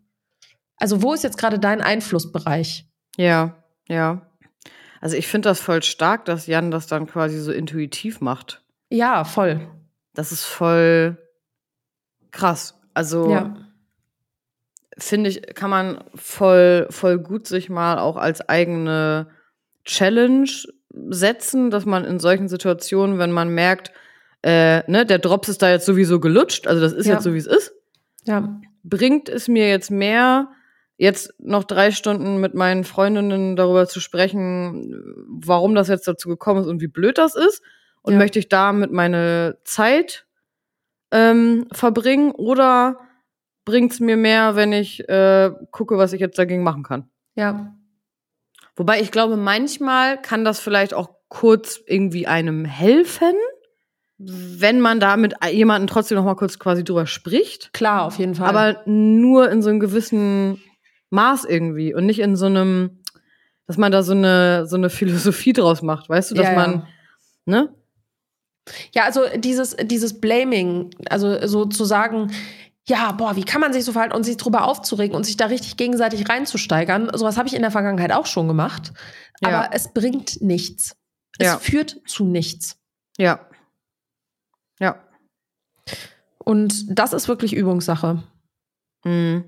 Also wo ist jetzt gerade dein Einflussbereich? Ja, ja. Also ich finde das voll stark, dass Jan das dann quasi so intuitiv macht. Ja, voll. Das ist voll krass. Also ja. Finde ich, kann man voll, voll gut sich mal auch als eigene Challenge setzen, dass man in solchen Situationen, wenn man merkt, äh, ne, der Drops ist da jetzt sowieso gelutscht, also das ist ja. jetzt so, wie es ist. Ja. Bringt es mir jetzt mehr, jetzt noch drei Stunden mit meinen Freundinnen darüber zu sprechen, warum das jetzt dazu gekommen ist und wie blöd das ist? Und ja. möchte ich damit meine Zeit ähm, verbringen oder bringt es mir mehr, wenn ich äh, gucke, was ich jetzt dagegen machen kann? Ja. Wobei ich glaube, manchmal kann das vielleicht auch kurz irgendwie einem helfen, wenn man da mit jemandem trotzdem noch mal kurz quasi drüber spricht. Klar, auf jeden Fall. Aber nur in so einem gewissen Maß irgendwie und nicht in so einem, dass man da so eine so eine Philosophie draus macht, weißt du, dass ja, man, ne? Ja, also dieses, dieses Blaming, also so zu sagen, ja, boah, wie kann man sich so verhalten und sich drüber aufzuregen und sich da richtig gegenseitig reinzusteigern. Sowas habe ich in der Vergangenheit auch schon gemacht. Ja. Aber es bringt nichts. Es ja. führt zu nichts. Ja. Ja. Und das ist wirklich Übungssache. Mhm.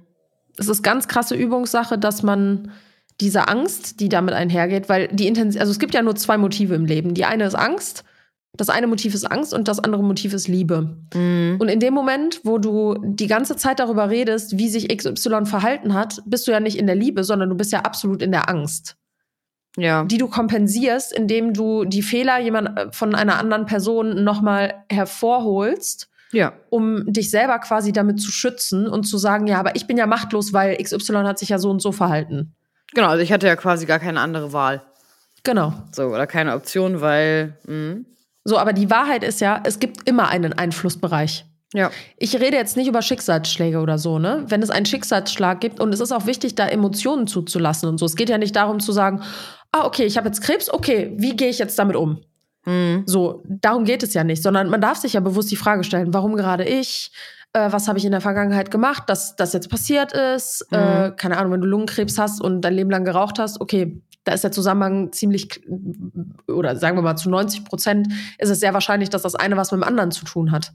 Es ist ganz krasse Übungssache, dass man diese Angst, die damit einhergeht, weil die Intensität, also es gibt ja nur zwei Motive im Leben. Die eine ist Angst das eine Motiv ist Angst und das andere Motiv ist Liebe. Mhm. Und in dem Moment, wo du die ganze Zeit darüber redest, wie sich XY verhalten hat, bist du ja nicht in der Liebe, sondern du bist ja absolut in der Angst. Ja. Die du kompensierst, indem du die Fehler jemand äh, von einer anderen Person nochmal hervorholst. Ja. Um dich selber quasi damit zu schützen und zu sagen, ja, aber ich bin ja machtlos, weil XY hat sich ja so und so verhalten. Genau, also ich hatte ja quasi gar keine andere Wahl. Genau. So, oder keine Option, weil. Mh. So, aber die Wahrheit ist ja, es gibt immer einen Einflussbereich. Ja. Ich rede jetzt nicht über Schicksalsschläge oder so, ne? Wenn es einen Schicksalsschlag gibt und es ist auch wichtig, da Emotionen zuzulassen und so. Es geht ja nicht darum zu sagen, ah, okay, ich habe jetzt Krebs, okay, wie gehe ich jetzt damit um? Mhm. So, darum geht es ja nicht, sondern man darf sich ja bewusst die Frage stellen, warum gerade ich? Äh, was habe ich in der Vergangenheit gemacht, dass das jetzt passiert ist? Mhm. Äh, keine Ahnung, wenn du Lungenkrebs hast und dein Leben lang geraucht hast, okay, da ist der Zusammenhang ziemlich, oder sagen wir mal zu 90 Prozent, ist es sehr wahrscheinlich, dass das eine was mit dem anderen zu tun hat.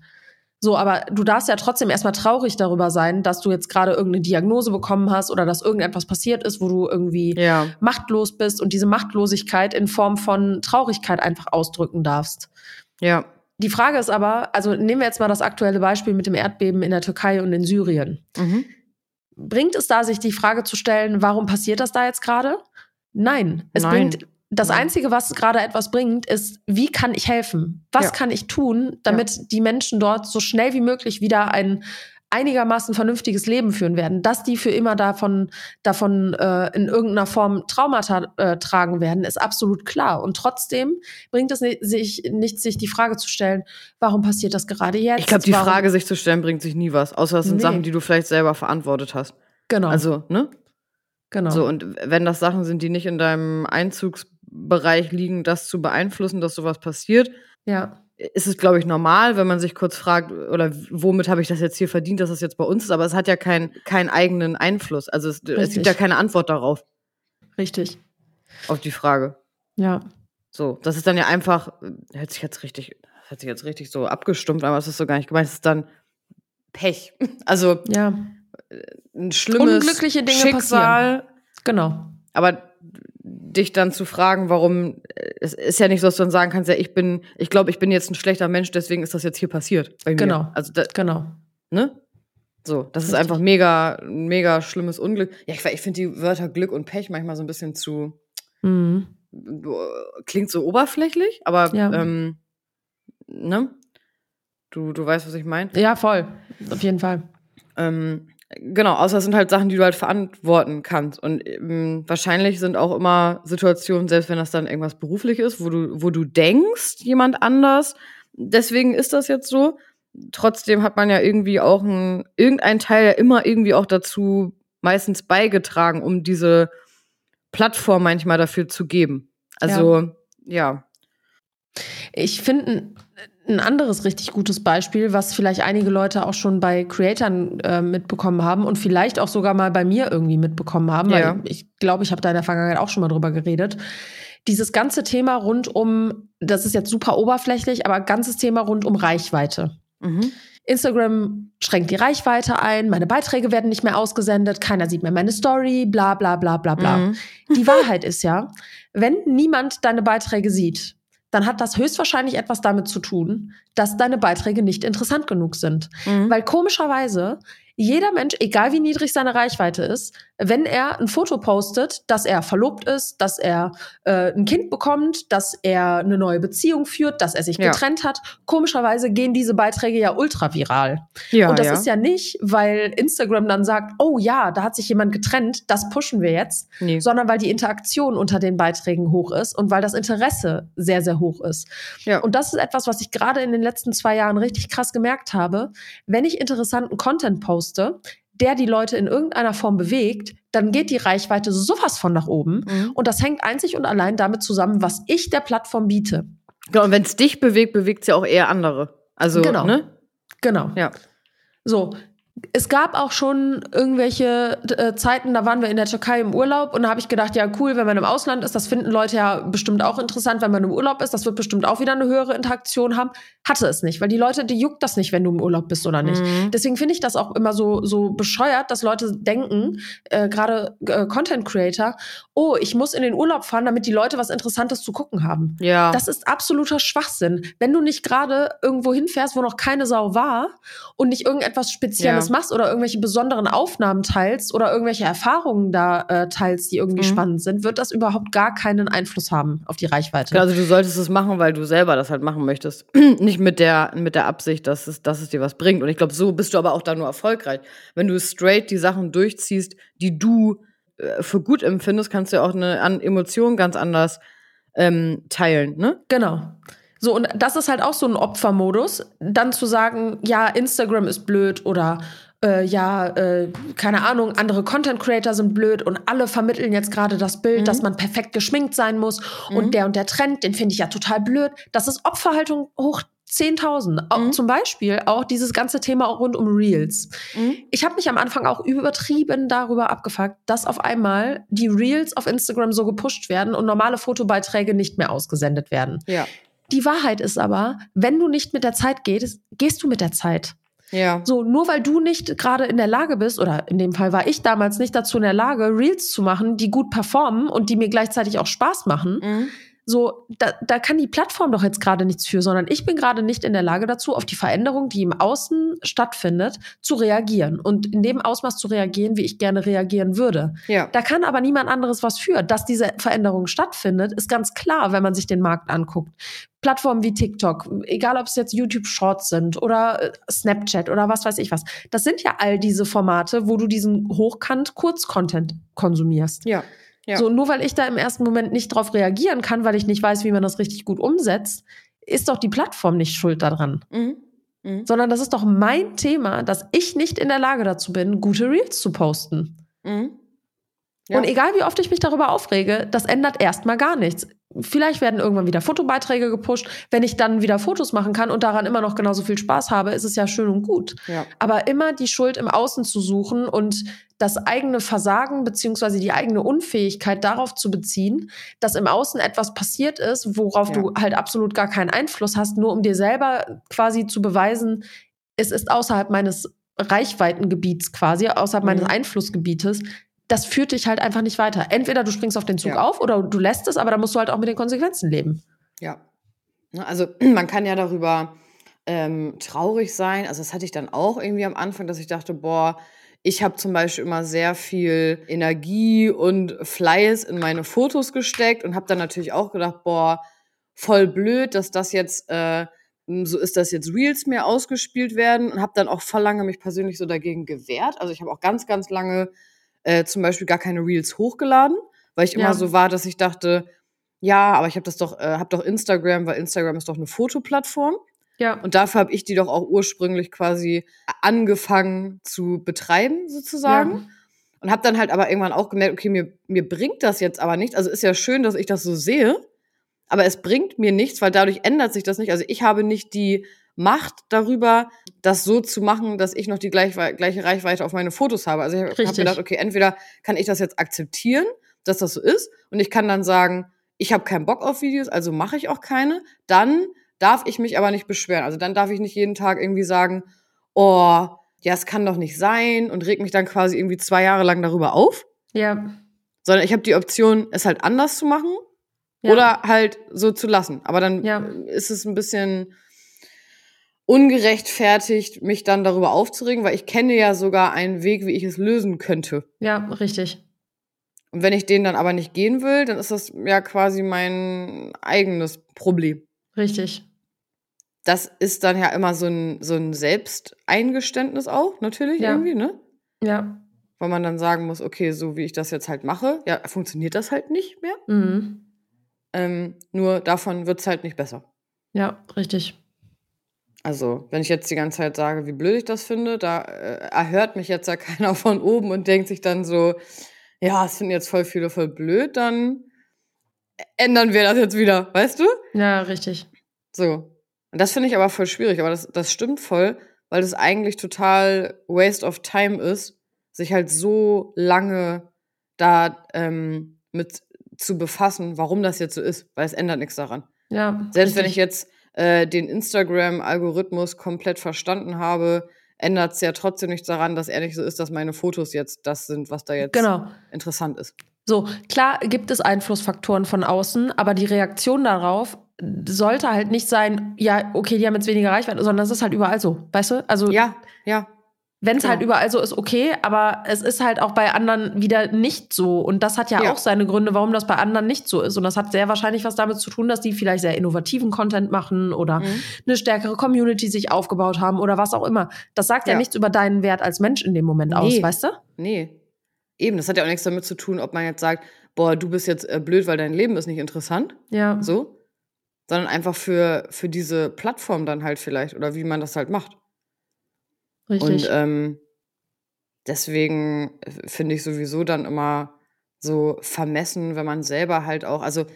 So, aber du darfst ja trotzdem erstmal traurig darüber sein, dass du jetzt gerade irgendeine Diagnose bekommen hast oder dass irgendetwas passiert ist, wo du irgendwie ja. machtlos bist und diese Machtlosigkeit in Form von Traurigkeit einfach ausdrücken darfst. Ja. Die Frage ist aber, also nehmen wir jetzt mal das aktuelle Beispiel mit dem Erdbeben in der Türkei und in Syrien. Mhm. Bringt es da, sich die Frage zu stellen, warum passiert das da jetzt gerade? Nein, es Nein. bringt das. Einzige, was gerade etwas bringt, ist, wie kann ich helfen? Was ja. kann ich tun, damit ja. die Menschen dort so schnell wie möglich wieder ein einigermaßen vernünftiges Leben führen werden? Dass die für immer davon, davon äh, in irgendeiner Form Traumata äh, tragen werden, ist absolut klar. Und trotzdem bringt es nicht, sich nicht, sich die Frage zu stellen, warum passiert das gerade jetzt? Ich glaube, die warum? Frage sich zu stellen, bringt sich nie was. Außer es sind nee. Sachen, die du vielleicht selber verantwortet hast. Genau. Also, ne? Genau. So, und wenn das Sachen sind, die nicht in deinem Einzugsbereich liegen, das zu beeinflussen, dass sowas passiert, ja. ist es, glaube ich, normal, wenn man sich kurz fragt, oder womit habe ich das jetzt hier verdient, dass das jetzt bei uns ist, aber es hat ja keinen keinen eigenen Einfluss. Also es, es gibt ja keine Antwort darauf. Richtig. Auf die Frage. Ja. So, das ist dann ja einfach, hört sich jetzt richtig, hört sich jetzt richtig so abgestumpft, aber es ist so gar nicht gemeint, es ist dann Pech. Also, ja ein schlimmes Unglückliche Dinge Schicksal. Passieren. Genau. Aber dich dann zu fragen, warum, es ist ja nicht so, dass du dann sagen kannst, ja, ich bin, ich glaube, ich bin jetzt ein schlechter Mensch, deswegen ist das jetzt hier passiert. Bei mir. Genau. Also da, genau. Ne? So, das Richtig. ist einfach mega, mega schlimmes Unglück. Ja, ich, ich finde die Wörter Glück und Pech manchmal so ein bisschen zu, mhm. klingt so oberflächlich, aber, ja. ähm, ne? Du, du weißt, was ich meine? Ja, voll. Auf jeden Fall. Ähm, genau, außer es sind halt Sachen, die du halt verantworten kannst. Und ähm, wahrscheinlich sind auch immer Situationen, selbst wenn das dann irgendwas beruflich ist, wo du, wo du denkst, jemand anders, deswegen ist das jetzt so. Trotzdem hat man ja irgendwie auch ein, irgendein Teil ja immer irgendwie auch dazu meistens beigetragen, um diese Plattform manchmal dafür zu geben. Also, ja. ja. Ich finde ein anderes richtig gutes Beispiel, was vielleicht einige Leute auch schon bei Creatern äh, mitbekommen haben und vielleicht auch sogar mal bei mir irgendwie mitbekommen haben, ja. weil ich glaube, ich habe da in der Vergangenheit auch schon mal drüber geredet. Dieses ganze Thema rund um, das ist jetzt super oberflächlich, aber ganzes Thema rund um Reichweite. Mhm. Instagram schränkt die Reichweite ein, meine Beiträge werden nicht mehr ausgesendet, keiner sieht mehr meine Story, bla bla bla bla bla. Mhm. Die Wahrheit ist ja, wenn niemand deine Beiträge sieht, dann hat das höchstwahrscheinlich etwas damit zu tun, dass deine Beiträge nicht interessant genug sind. Mhm. Weil komischerweise jeder Mensch, egal wie niedrig seine Reichweite ist, wenn er ein Foto postet, dass er verlobt ist, dass er äh, ein Kind bekommt, dass er eine neue Beziehung führt, dass er sich ja. getrennt hat, komischerweise gehen diese Beiträge ja ultra viral. Ja, Und das ja. ist ja nicht, weil Instagram dann sagt, oh ja, da hat sich jemand getrennt, das pushen wir jetzt, nee. sondern weil die Interaktion unter den Beiträgen hoch ist und weil das Interesse sehr, sehr hoch ist. Ja. Und das ist etwas, was ich gerade in den letzten zwei Jahren richtig krass gemerkt habe. Wenn ich interessanten Content poste, poste, der die Leute in irgendeiner Form bewegt, dann geht die Reichweite sowas von nach oben. Mhm. Und das hängt einzig und allein damit zusammen, was ich der Plattform biete. Genau, und wenn es dich bewegt, bewegt es ja auch eher andere. Also, genau. ne? Genau. Ja. So, es gab auch schon irgendwelche äh, Zeiten, da waren wir in der Türkei im Urlaub und da habe ich gedacht, ja cool, wenn man im Ausland ist, das finden Leute ja bestimmt auch interessant, wenn man im Urlaub ist, das wird bestimmt auch wieder eine höhere Interaktion haben. Hatte es nicht, weil die Leute, die juckt das nicht, wenn du im Urlaub bist oder nicht. Mhm. Deswegen finde ich das auch immer so so bescheuert, dass Leute denken, äh, gerade äh, Content Creator, oh, ich muss in den Urlaub fahren, damit die Leute was Interessantes zu gucken haben. Ja. Das ist absoluter Schwachsinn. Wenn du nicht gerade irgendwo hinfährst, wo noch keine Sau war und nicht irgendetwas Spezielles ja. Machst oder irgendwelche besonderen Aufnahmen teilst oder irgendwelche Erfahrungen da äh, teilst, die irgendwie mhm. spannend sind, wird das überhaupt gar keinen Einfluss haben auf die Reichweite. Also du solltest es machen, weil du selber das halt machen möchtest. nicht mit der, mit der Absicht, dass es, dass es dir was bringt. Und ich glaube, so bist du aber auch da nur erfolgreich. Wenn du straight die Sachen durchziehst, die du äh, für gut empfindest, kannst du ja auch eine an Emotion ganz anders ähm, teilen, ne? Genau. So, und das ist halt auch so ein Opfermodus, dann zu sagen, ja, Instagram ist blöd oder äh, ja, äh, keine Ahnung, andere Content Creator sind blöd und alle vermitteln jetzt gerade das Bild, mhm. dass man perfekt geschminkt sein muss mhm. und der und der Trend, den finde ich ja total blöd. Das ist Opferhaltung hoch 10.000. Mhm. Zum Beispiel auch dieses ganze Thema rund um Reels. Mhm. Ich habe mich am Anfang auch übertrieben darüber abgefuckt, dass auf einmal die Reels auf Instagram so gepusht werden und normale Fotobeiträge nicht mehr ausgesendet werden. Ja. Die Wahrheit ist aber, wenn du nicht mit der Zeit gehst, gehst du mit der Zeit. Ja. So, nur weil du nicht gerade in der Lage bist, oder in dem Fall war ich damals nicht dazu in der Lage, Reels zu machen, die gut performen und die mir gleichzeitig auch Spaß machen, mhm so, da, da kann die Plattform doch jetzt gerade nichts für, sondern ich bin gerade nicht in der Lage dazu, auf die Veränderung, die im Außen stattfindet, zu reagieren und in dem Ausmaß zu reagieren, wie ich gerne reagieren würde. Ja. Da kann aber niemand anderes was für. Dass diese Veränderung stattfindet, ist ganz klar, wenn man sich den Markt anguckt. Plattformen wie TikTok, egal ob es jetzt YouTube Shorts sind oder äh, Snapchat oder was weiß ich was. Das sind ja all diese Formate, wo du diesen hochkant Kurzcontent konsumierst. Ja. Ja. So, nur weil ich da im ersten Moment nicht drauf reagieren kann, weil ich nicht weiß, wie man das richtig gut umsetzt, ist doch die Plattform nicht schuld daran. Mhm. Mhm. Sondern das ist doch mein Thema, dass ich nicht in der Lage dazu bin, gute Reels zu posten. Mhm. Ja. Und egal wie oft ich mich darüber aufrege, das ändert erstmal gar nichts. Vielleicht werden irgendwann wieder Fotobeiträge gepusht. Wenn ich dann wieder Fotos machen kann und daran immer noch genauso viel Spaß habe, ist es ja schön und gut. Ja. Aber immer die Schuld im Außen zu suchen und das eigene Versagen beziehungsweise die eigene Unfähigkeit darauf zu beziehen, dass im Außen etwas passiert ist, worauf ja. du halt absolut gar keinen Einfluss hast, nur um dir selber quasi zu beweisen, es ist außerhalb meines Reichweitengebiets quasi, außerhalb mhm. meines Einflussgebietes das führt dich halt einfach nicht weiter. Entweder du springst auf den Zug ja. auf oder du lässt es, aber da musst du halt auch mit den Konsequenzen leben. Ja. Ne, also man kann ja darüber ähm, traurig sein. Also das hatte ich dann auch irgendwie am Anfang, dass ich dachte, boah, ich habe zum Beispiel immer sehr viel Energie und Fleiß in meine Fotos gesteckt und habe dann natürlich auch gedacht, boah, voll blöd, dass das jetzt äh, so ist das jetzt Reels mehr ausgespielt werden und habe dann auch voll lange mich persönlich so dagegen gewehrt. Also ich habe auch ganz, ganz lange äh, zum Beispiel gar keine Reels hochgeladen, weil ich immer Ja. so war, dass ich dachte, ja, aber ich habe das doch, äh, habe doch Instagram, weil Instagram ist doch eine Fotoplattform. Ja. Und dafür habe ich die doch auch ursprünglich quasi angefangen zu betreiben, sozusagen. Und habe dann halt aber irgendwann auch gemerkt, okay, mir, mir bringt das jetzt aber nichts. Also ist ja schön, dass ich das so sehe, aber es bringt mir nichts, weil dadurch ändert sich das nicht. Also ich habe nicht die Macht darüber, das so zu machen, dass ich noch die gleich, gleiche Reichweite auf meine Fotos habe. Also ich habe hab gedacht, okay, entweder kann ich das jetzt akzeptieren, dass das so ist, und ich kann dann sagen, ich habe keinen Bock auf Videos, also mache ich auch keine. Dann darf ich mich aber nicht beschweren. Also dann darf ich nicht jeden Tag irgendwie sagen, oh, ja, es kann doch nicht sein und reg mich dann quasi irgendwie zwei Jahre lang darüber auf, Ja. sondern ich habe die Option, es halt anders zu machen ja. oder halt so zu lassen. Aber dann Ja. ist es ein bisschen ungerechtfertigt, mich dann darüber aufzuregen, weil ich kenne ja sogar einen Weg, wie ich es lösen könnte. Ja, richtig. Und wenn ich den dann aber nicht gehen will, dann ist das ja quasi mein eigenes Problem. Richtig. Das ist dann ja immer so ein, so ein Selbsteingeständnis auch, natürlich Ja. irgendwie, ne? Ja. Weil man dann sagen muss, okay, so wie ich das jetzt halt mache, ja, funktioniert das halt nicht mehr. Mhm. Ähm, nur davon wird's halt nicht besser. Ja, richtig. Also, wenn ich jetzt die ganze Zeit sage, wie blöd ich das finde, da äh, erhört mich jetzt ja keiner von oben und denkt sich dann so, ja, es finden jetzt voll viele voll blöd, dann ändern wir das jetzt wieder, weißt du? Ja, richtig. So. Und das finde ich aber voll schwierig, aber das, das stimmt voll, weil das eigentlich total waste of time ist, sich halt so lange da ähm, mit zu befassen, warum das jetzt so ist, weil es ändert nichts daran. Ja. Selbst wenn richtig. ich jetzt äh, den Instagram-Algorithmus komplett verstanden habe, ändert es ja trotzdem nichts daran, dass er nicht so ist, dass meine Fotos jetzt das sind, was da jetzt Genau. interessant ist. So, klar gibt es Einflussfaktoren von außen, aber die Reaktion darauf sollte halt nicht sein, ja, okay, die haben jetzt weniger Reichweite, sondern das ist halt überall so, weißt du? Also, Ja, ja, wenn es genau. halt überall so ist, okay, aber es ist halt auch bei anderen wieder nicht so. Und das hat ja, Ja. auch seine Gründe, warum das bei anderen nicht so ist. Und das hat sehr wahrscheinlich was damit zu tun, dass die vielleicht sehr innovativen Content machen oder Mhm. eine stärkere Community sich aufgebaut haben oder was auch immer. Das sagt ja, Ja. nichts über deinen Wert als Mensch in dem Moment aus, Nee. weißt du? Nee. Eben, das hat ja auch nichts damit zu tun, ob man jetzt sagt, boah, du bist jetzt äh, blöd, weil dein Leben ist nicht interessant, Ja. so, sondern einfach für, für diese Plattform dann halt vielleicht oder wie man das halt macht. Richtig. Und ähm, deswegen äh, finde ich sowieso dann immer so vermessen, wenn man selber halt auch, also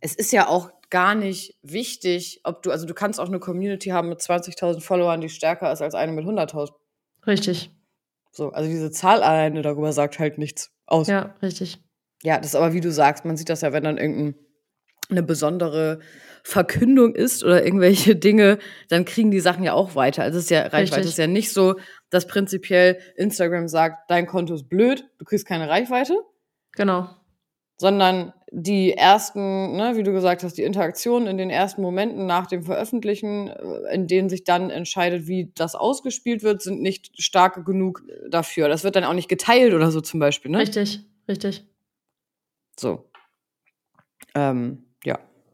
es ist ja auch gar nicht wichtig, ob du, also du kannst auch eine Community haben mit 20.000 Followern, die stärker ist als eine mit 100.000. richtig. So, also diese Zahl alleine darüber sagt halt nichts aus. Ja, richtig. Ja, das ist aber wie du sagst, man sieht das ja, wenn dann irgendeine eine besondere Verkündung ist oder irgendwelche Dinge, dann kriegen die Sachen ja auch weiter. Also es ist ja Reichweite. Richtig. Ist ja nicht so, dass prinzipiell Instagram sagt, dein Konto ist blöd, du kriegst keine Reichweite, Genau. sondern die ersten, ne, wie du gesagt hast, die Interaktionen in den ersten Momenten nach dem Veröffentlichen, äh, in denen sich dann entscheidet, wie das ausgespielt wird, sind nicht stark genug dafür. Das wird dann auch nicht geteilt oder so zum Beispiel, ne? Richtig, richtig. So. Ähm,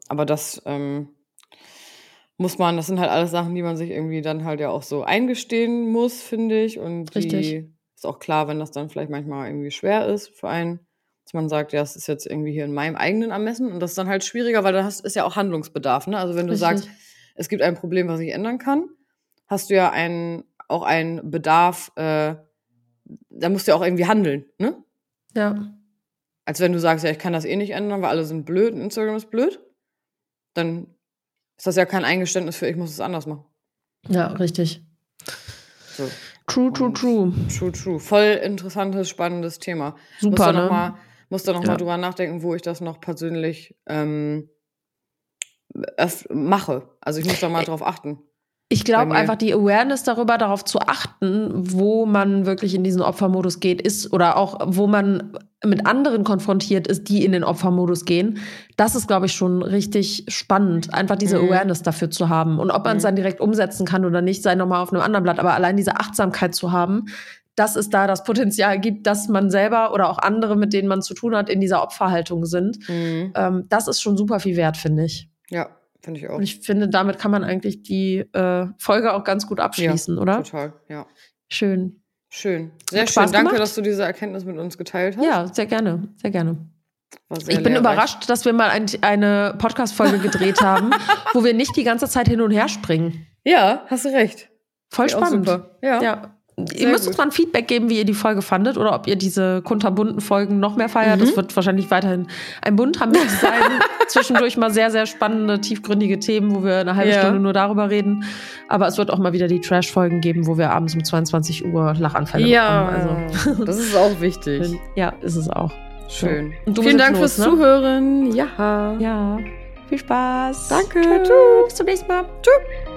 aber das ähm, muss man, das sind halt alles Sachen, die man sich irgendwie dann halt ja auch so eingestehen muss, finde ich. Und die Richtig. ist auch klar, wenn das dann vielleicht manchmal irgendwie schwer ist für einen, dass man sagt, ja, es ist jetzt irgendwie hier in meinem eigenen Ermessen. Und das ist dann halt schwieriger, weil da hast, ist ja auch Handlungsbedarf. Ne? Also wenn du Richtig. sagst, es gibt ein Problem, was ich ändern kann, hast du ja einen, auch einen Bedarf, äh, da musst du ja auch irgendwie handeln, ne? Ja, Als wenn du sagst, ja, ich kann das eh nicht ändern, weil alle sind blöd und Instagram ist blöd, dann ist das ja kein Eingeständnis für, ich muss es anders machen. ja, richtig. So. True, true, true. True, true. Voll interessantes, spannendes Thema. Super, muss da ne? noch mal, muss da noch mal Ja. drüber nachdenken, wo ich das noch persönlich ähm, mache. Also ich muss da mal drauf achten. Ich glaube einfach die Awareness darüber, darauf zu achten, wo man wirklich in diesen Opfermodus geht, ist oder auch wo man mit anderen konfrontiert ist, die in den Opfermodus gehen. Das ist, glaube ich, schon richtig spannend, einfach diese Mhm. Awareness dafür zu haben. Und ob man es Mhm. dann direkt umsetzen kann oder nicht, sei nochmal auf einem anderen Blatt. Aber allein diese Achtsamkeit zu haben, dass es da das Potenzial gibt, dass man selber oder auch andere, mit denen man zu tun hat, in dieser Opferhaltung sind, Mhm. ähm, das ist schon super viel wert, finde ich. Ja, finde ich auch. Und ich finde, damit kann man eigentlich die äh, Folge auch ganz gut abschließen, ja, oder? Total, ja. Schön. Schön. Sehr schön. Spaß Danke, gemacht? dass du diese Erkenntnis mit uns geteilt hast. Ja, sehr gerne. Sehr gerne. War sehr Ich bin überrascht, dass wir mal ein, eine Podcast-Folge gedreht haben, wo wir nicht die ganze Zeit hin und her springen. Ja, hast du recht. Voll spannend. super. Ja. Ja. Ihr Sehr müsst gut. uns mal ein Feedback geben, wie ihr die Folge fandet oder ob ihr diese kunterbunten Folgen noch mehr feiert. Mhm. Das wird wahrscheinlich weiterhin ein bunter sein. Zwischendurch mal sehr, sehr spannende, tiefgründige Themen, wo wir eine halbe Ja. Stunde nur darüber reden. Aber es wird auch mal wieder die Trash-Folgen geben, wo wir abends um 22 Uhr Lachanfälle Ja, bekommen. Also, das ist auch wichtig. ja, ist es auch. Schön. Du Vielen Dank los, fürs ne? Zuhören. Ja. Ja. Viel Spaß. Danke. Ciao. Bis zum nächsten Mal. Tschüss.